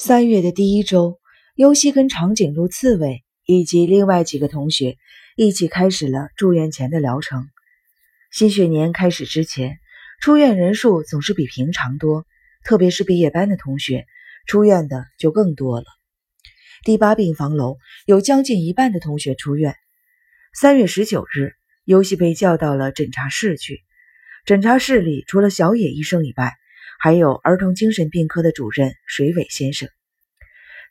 三月的第一周，尤西跟长颈鹿刺猬以及另外几个同学一起开始了住院前的疗程。新学年开始之前，出院人数总是比平常多，特别是毕业班的同学，出院的就更多了。第八病房楼有将近一半的同学出院。三月十九日，尤西被叫到了诊查室去。诊查室里除了小野医生以外，还有儿童精神病科的主任水尾先生。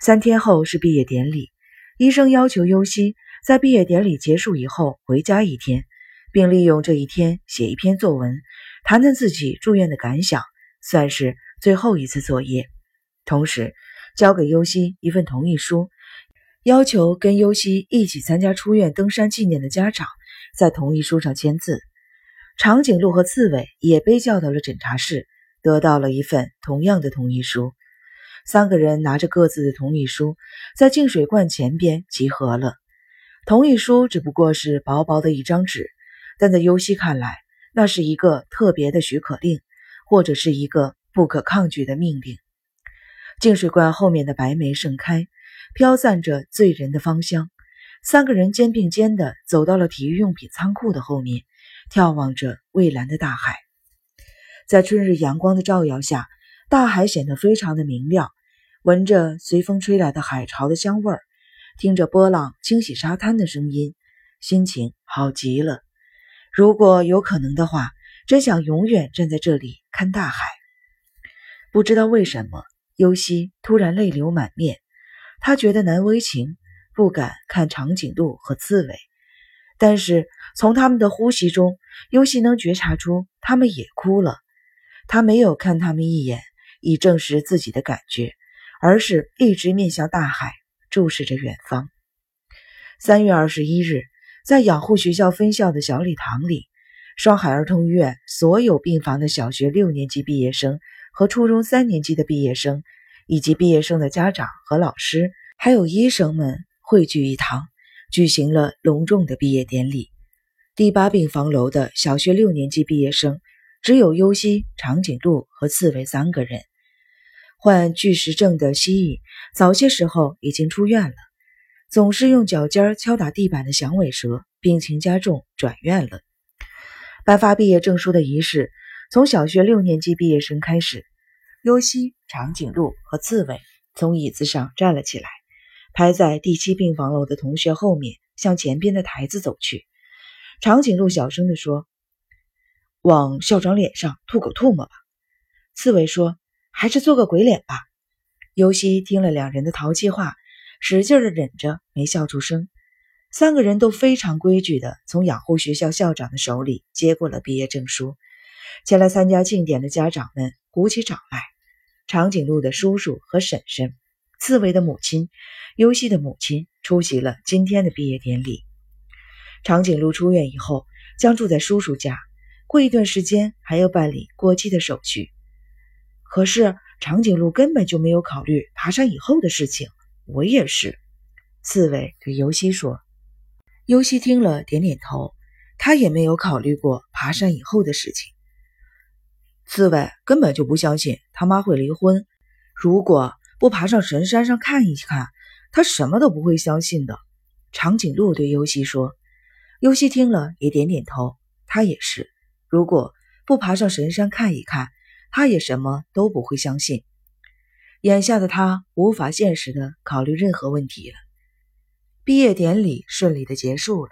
三天后是毕业典礼，医生要求优西在毕业典礼结束以后回家一天，并利用这一天写一篇作文，谈谈自己住院的感想，算是最后一次作业。同时，交给优西一份同意书，要求跟优西一起参加出院登山纪念的家长在同意书上签字。长颈鹿和刺猬也被叫到了诊查室。得到了一份同样的同意书，三个人拿着各自的同意书，在净水罐前边集合了。同意书只不过是薄薄的一张纸，但在尤西看来，那是一个特别的许可令，或者是一个不可抗拒的命令。净水罐后面的白梅盛开，飘散着醉人的芳香。三个人肩并肩地走到了体育用品仓库的后面，眺望着蔚蓝的大海。在春日阳光的照耀下，大海显得非常的明亮。闻着随风吹来的海潮的香味儿，听着波浪清洗沙滩的声音，心情好极了。如果有可能的话，真想永远站在这里看大海。不知道为什么，尤西突然泪流满面。他觉得难为情，不敢看长颈鹿和刺猬，但是从他们的呼吸中，尤西能觉察出他们也哭了。他没有看他们一眼，以证实自己的感觉，而是一直面向大海，注视着远方。三月二十一日，在养护学校分校的小礼堂里，双海儿童医院所有病房的小学六年级毕业生和初中三年级的毕业生，以及毕业生的家长和老师，还有医生们汇聚一堂，举行了隆重的毕业典礼。第八病房楼的小学六年级毕业生。只有尤西、长颈鹿和刺猬三个人。患巨石症的蜥蜴早些时候已经出院了，总是用脚尖敲打地板的响尾蛇病情加重，转院了。颁发毕业证书的仪式从小学六年级毕业生开始。尤西、长颈鹿和刺猬从椅子上站了起来，排在第七病房楼的同学后面，向前边的台子走去。长颈鹿小声地说。往校长脸上吐口唾沫吧，刺猬说：“还是做个鬼脸吧。”尤西听了两人的淘气话，使劲的忍着没笑出声。三个人都非常规矩的从养护学校校长的手里接过了毕业证书。前来参加庆典的家长们鼓起掌来。长颈鹿的叔叔和婶婶，刺猬的母亲，尤西的母亲出席了今天的毕业典礼。长颈鹿出院以后，将住在叔叔家。过一段时间还要办理过期的手续，可是长颈鹿根本就没有考虑爬山以后的事情。我也是，刺猬对尤西说。尤西听了点点头，他也没有考虑过爬山以后的事情。刺猬根本就不相信他妈会离婚，如果不爬上神山上看一看，他什么都不会相信的。长颈鹿对尤西说。尤西听了也点点头，他也是。如果不爬上神山看一看，他也什么都不会相信。眼下的他无法现实的考虑任何问题了。毕业典礼顺利的结束了，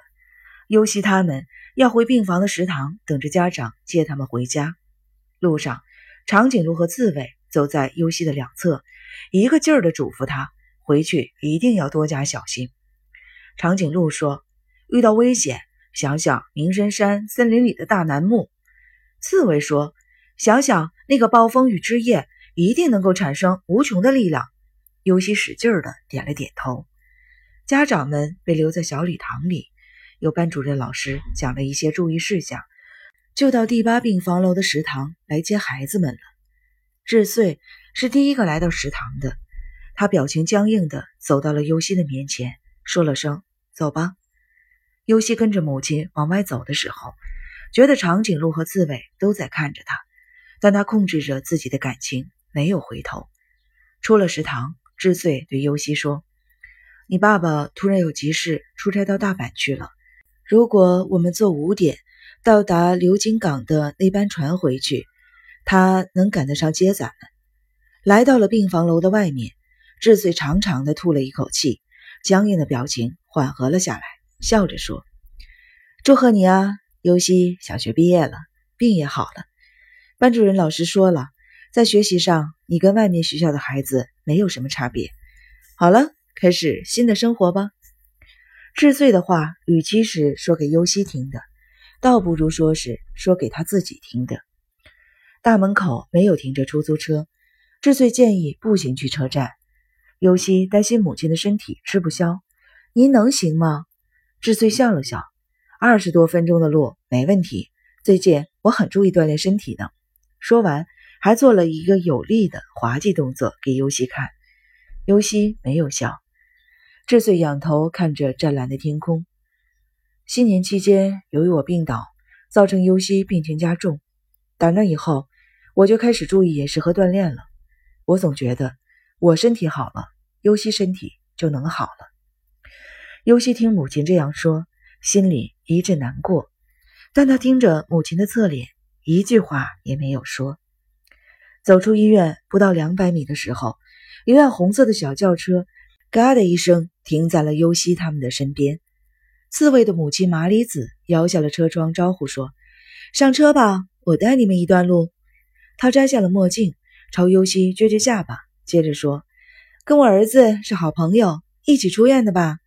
尤西他们要回病房的食堂等着家长接他们回家。路上，长颈鹿和刺猬走在尤西的两侧，一个劲儿的嘱咐他回去一定要多加小心。长颈鹿说：“遇到危险。”想想鸣神山森林里的大楠木，刺猬说：“想想那个暴风雨之夜，一定能够产生无穷的力量。”尤西使劲儿的点了点头。家长们被留在小礼堂里，有班主任老师讲了一些注意事项，就到第八病房楼的食堂来接孩子们了。智穗是第一个来到食堂的，他表情僵硬的走到了尤西的面前，说了声：“走吧。”尤西跟着母亲往外走的时候，觉得长颈鹿和刺猬都在看着他，但他控制着自己的感情，没有回头。出了食堂，智穗对优希说：“你爸爸突然有急事，出差到大阪去了。如果我们坐五点到达流金港的那班船回去，他能赶得上接咱们。”来到了病房楼的外面，智穗长长的吐了一口气，僵硬的表情缓和了下来，笑着说：“祝贺你啊，优希，小学毕业了，病也好了。班主任老师说了。”在学习上，你跟外面学校的孩子没有什么差别。好了，开始新的生活吧。智穗的话，与其是说给优希听的，倒不如说是说给他自己听的。大门口没有停着出租车，智穗建议步行去车站。优希担心母亲的身体吃不消，您能行吗？智穗笑了笑，二十多分钟的路没问题。最近我很注意锻炼身体呢。说完。还做了一个有力的滑稽动作给尤西看，尤西没有笑。智穗仰头看着湛蓝的天空。新年期间，由于我病倒，造成尤西病情加重。打那以后，我就开始注意饮食和锻炼了。我总觉得，我身体好了，尤西身体就能好了。尤西听母亲这样说，心里一阵难过，但他盯着母亲的侧脸，一句话也没有说。走出医院不到两百米的时候，一辆红色的小轿车“嘎”的一声停在了优希他们的身边。刺猬的母亲麻里子摇下了车窗，招呼说：“上车吧，我带你们一段路。”他摘下了墨镜，朝优希撅撅下巴，接着说：“跟我儿子是好朋友，一起出院的吧？”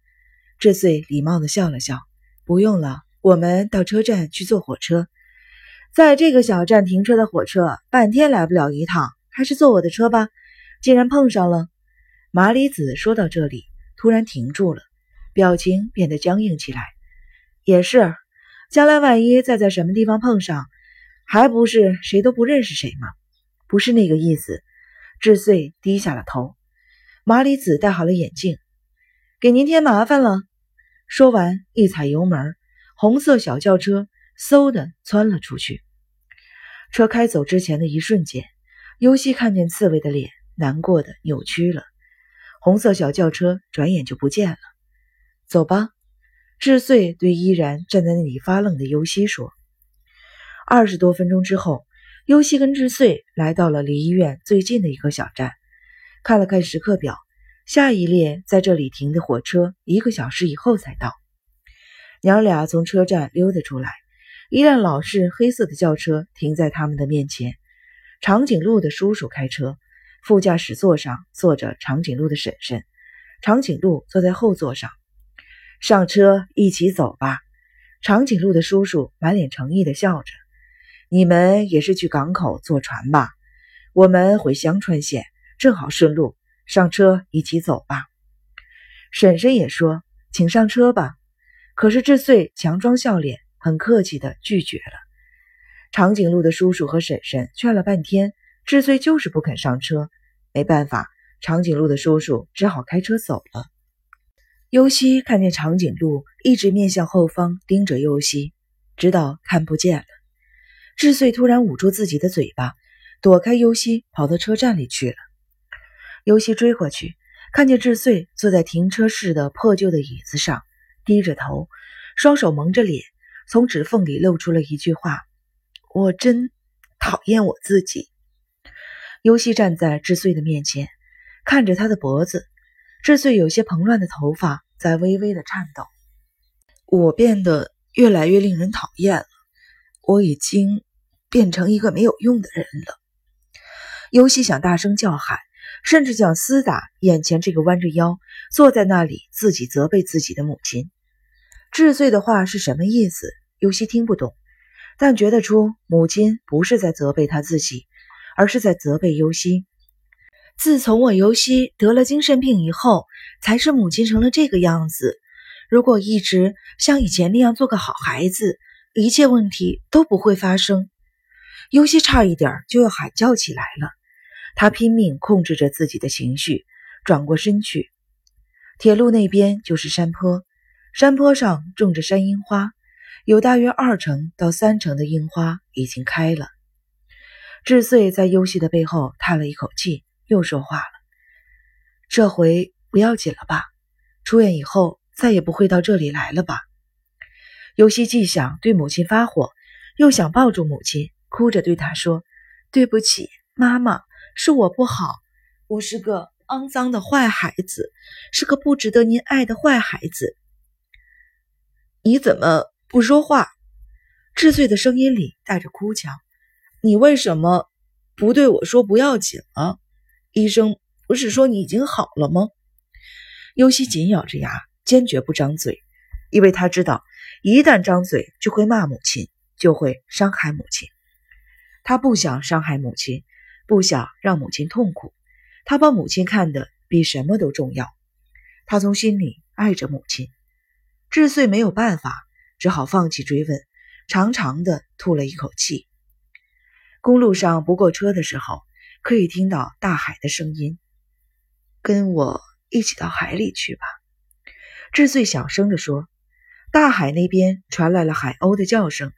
智穗礼貌地笑了笑：“不用了，我们到车站去坐火车。”在这个小站停车的火车半天来不了一趟，还是坐我的车吧。既然碰上了，麻里子说到这里，突然停住了，表情变得僵硬起来。也是，将来万一再在什么地方碰上，还不是谁都不认识谁吗？不是那个意思。智穗低下了头。麻里子戴好了眼镜，给您添麻烦了。说完，一踩油门，红色小轿车嗖的窜了出去。车开走之前的一瞬间，尤西看见刺猬的脸，难过的扭曲了。红色小轿车转眼就不见了。走吧，智穗对依然站在那里发愣的尤西说。二十多分钟之后，尤西跟智穗来到了离医院最近的一个小站，看了看时刻表，下一列在这里停的火车一个小时以后才到。娘俩从车站溜达出来。一辆老式黑色的轿车停在他们的面前，长颈鹿的叔叔开车，副驾驶座上坐着长颈鹿的婶婶，长颈鹿坐在后座上。上车，一起走吧。长颈鹿的叔叔满脸诚意的笑着：“你们也是去港口坐船吧？我们回香川县，正好顺路。上车，一起走吧。”婶婶也说：“请上车吧。”可是智穗强装笑脸。很客气的拒绝了。长颈鹿的叔叔和婶婶劝了半天，智穗就是不肯上车。没办法，长颈鹿的叔叔只好开车走了。优西看见长颈鹿一直面向后方盯着优西，直到看不见了。智穗突然捂住自己的嘴巴，躲开优西，跑到车站里去了。尤西追过去，看见智穗坐在停车室的破旧的椅子上，低着头，双手蒙着脸。从指缝里露出了一句话：“我真讨厌我自己。”尤西站在智穗的面前，看着他的脖子，智穗有些蓬乱的头发在微微的颤抖。我变得越来越令人讨厌了，我已经变成一个没有用的人了。尤西想大声叫喊，甚至想厮打眼前这个弯着腰坐在那里自己责备自己的母亲。治罪的话是什么意思？尤西听不懂，但觉得出母亲不是在责备他自己，而是在责备尤西。自从我尤西得了精神病以后，才是母亲成了这个样子。如果一直像以前那样做个好孩子，一切问题都不会发生。尤西差一点就要喊叫起来了，他拼命控制着自己的情绪，转过身去。铁路那边就是山坡。山坡上种着山樱花，有大约二成到三成的樱花已经开了。智穗在优希的背后叹了一口气，又说话了：“这回不要紧了吧？出院以后再也不会到这里来了吧？尤西既想对母亲发火，又想抱住母亲，哭着对她说：“对不起，妈妈，是我不好，我是个肮脏的坏孩子，是个不值得您爱的坏孩子。”你怎么不说话？智穗的声音里带着哭腔。你为什么不对我说不要紧了？医生不是说你已经好了吗？尤西紧咬着牙，坚决不张嘴，因为他知道，一旦张嘴就会骂母亲，就会伤害母亲。他不想伤害母亲，不想让母亲痛苦。他把母亲看得比什么都重要。他从心里爱着母亲。智穗没有办法，只好放弃追问，长长的吐了一口气。公路上不过车的时候，可以听到大海的声音。跟我一起到海里去吧，智穗小声地说。大海那边传来了海鸥的叫声。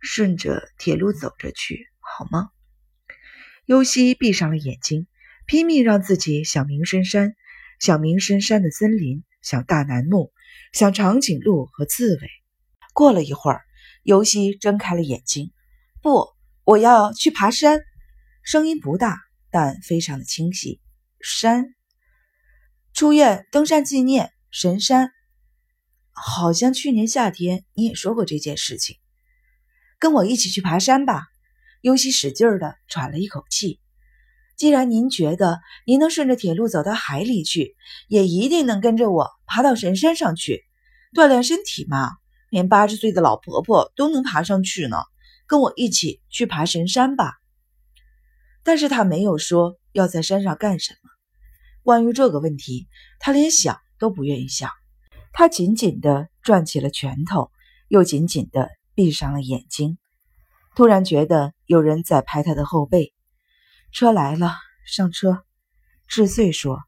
顺着铁路走着去好吗？尤西闭上了眼睛，拼命让自己想明深山，想明深山的森林，想大楠木，想长颈鹿和刺猬。过了一会儿，尤西睁开了眼睛。不。我要去爬山，声音不大，但非常的清晰。山，出院登山纪念神山，好像去年夏天你也说过这件事情。跟我一起去爬山吧。尤西使劲的喘了一口气。既然您觉得您能顺着铁路走到海里去，也一定能跟着我爬到神山上去，锻炼身体嘛。连八十岁的老婆婆都能爬上去呢。跟我一起去爬神山吧，但是他没有说要在山上干什么。关于这个问题，他连想都不愿意想。他紧紧地攥起了拳头，又紧紧地闭上了眼睛。突然觉得有人在拍他的后背。车来了，上车。智穗说。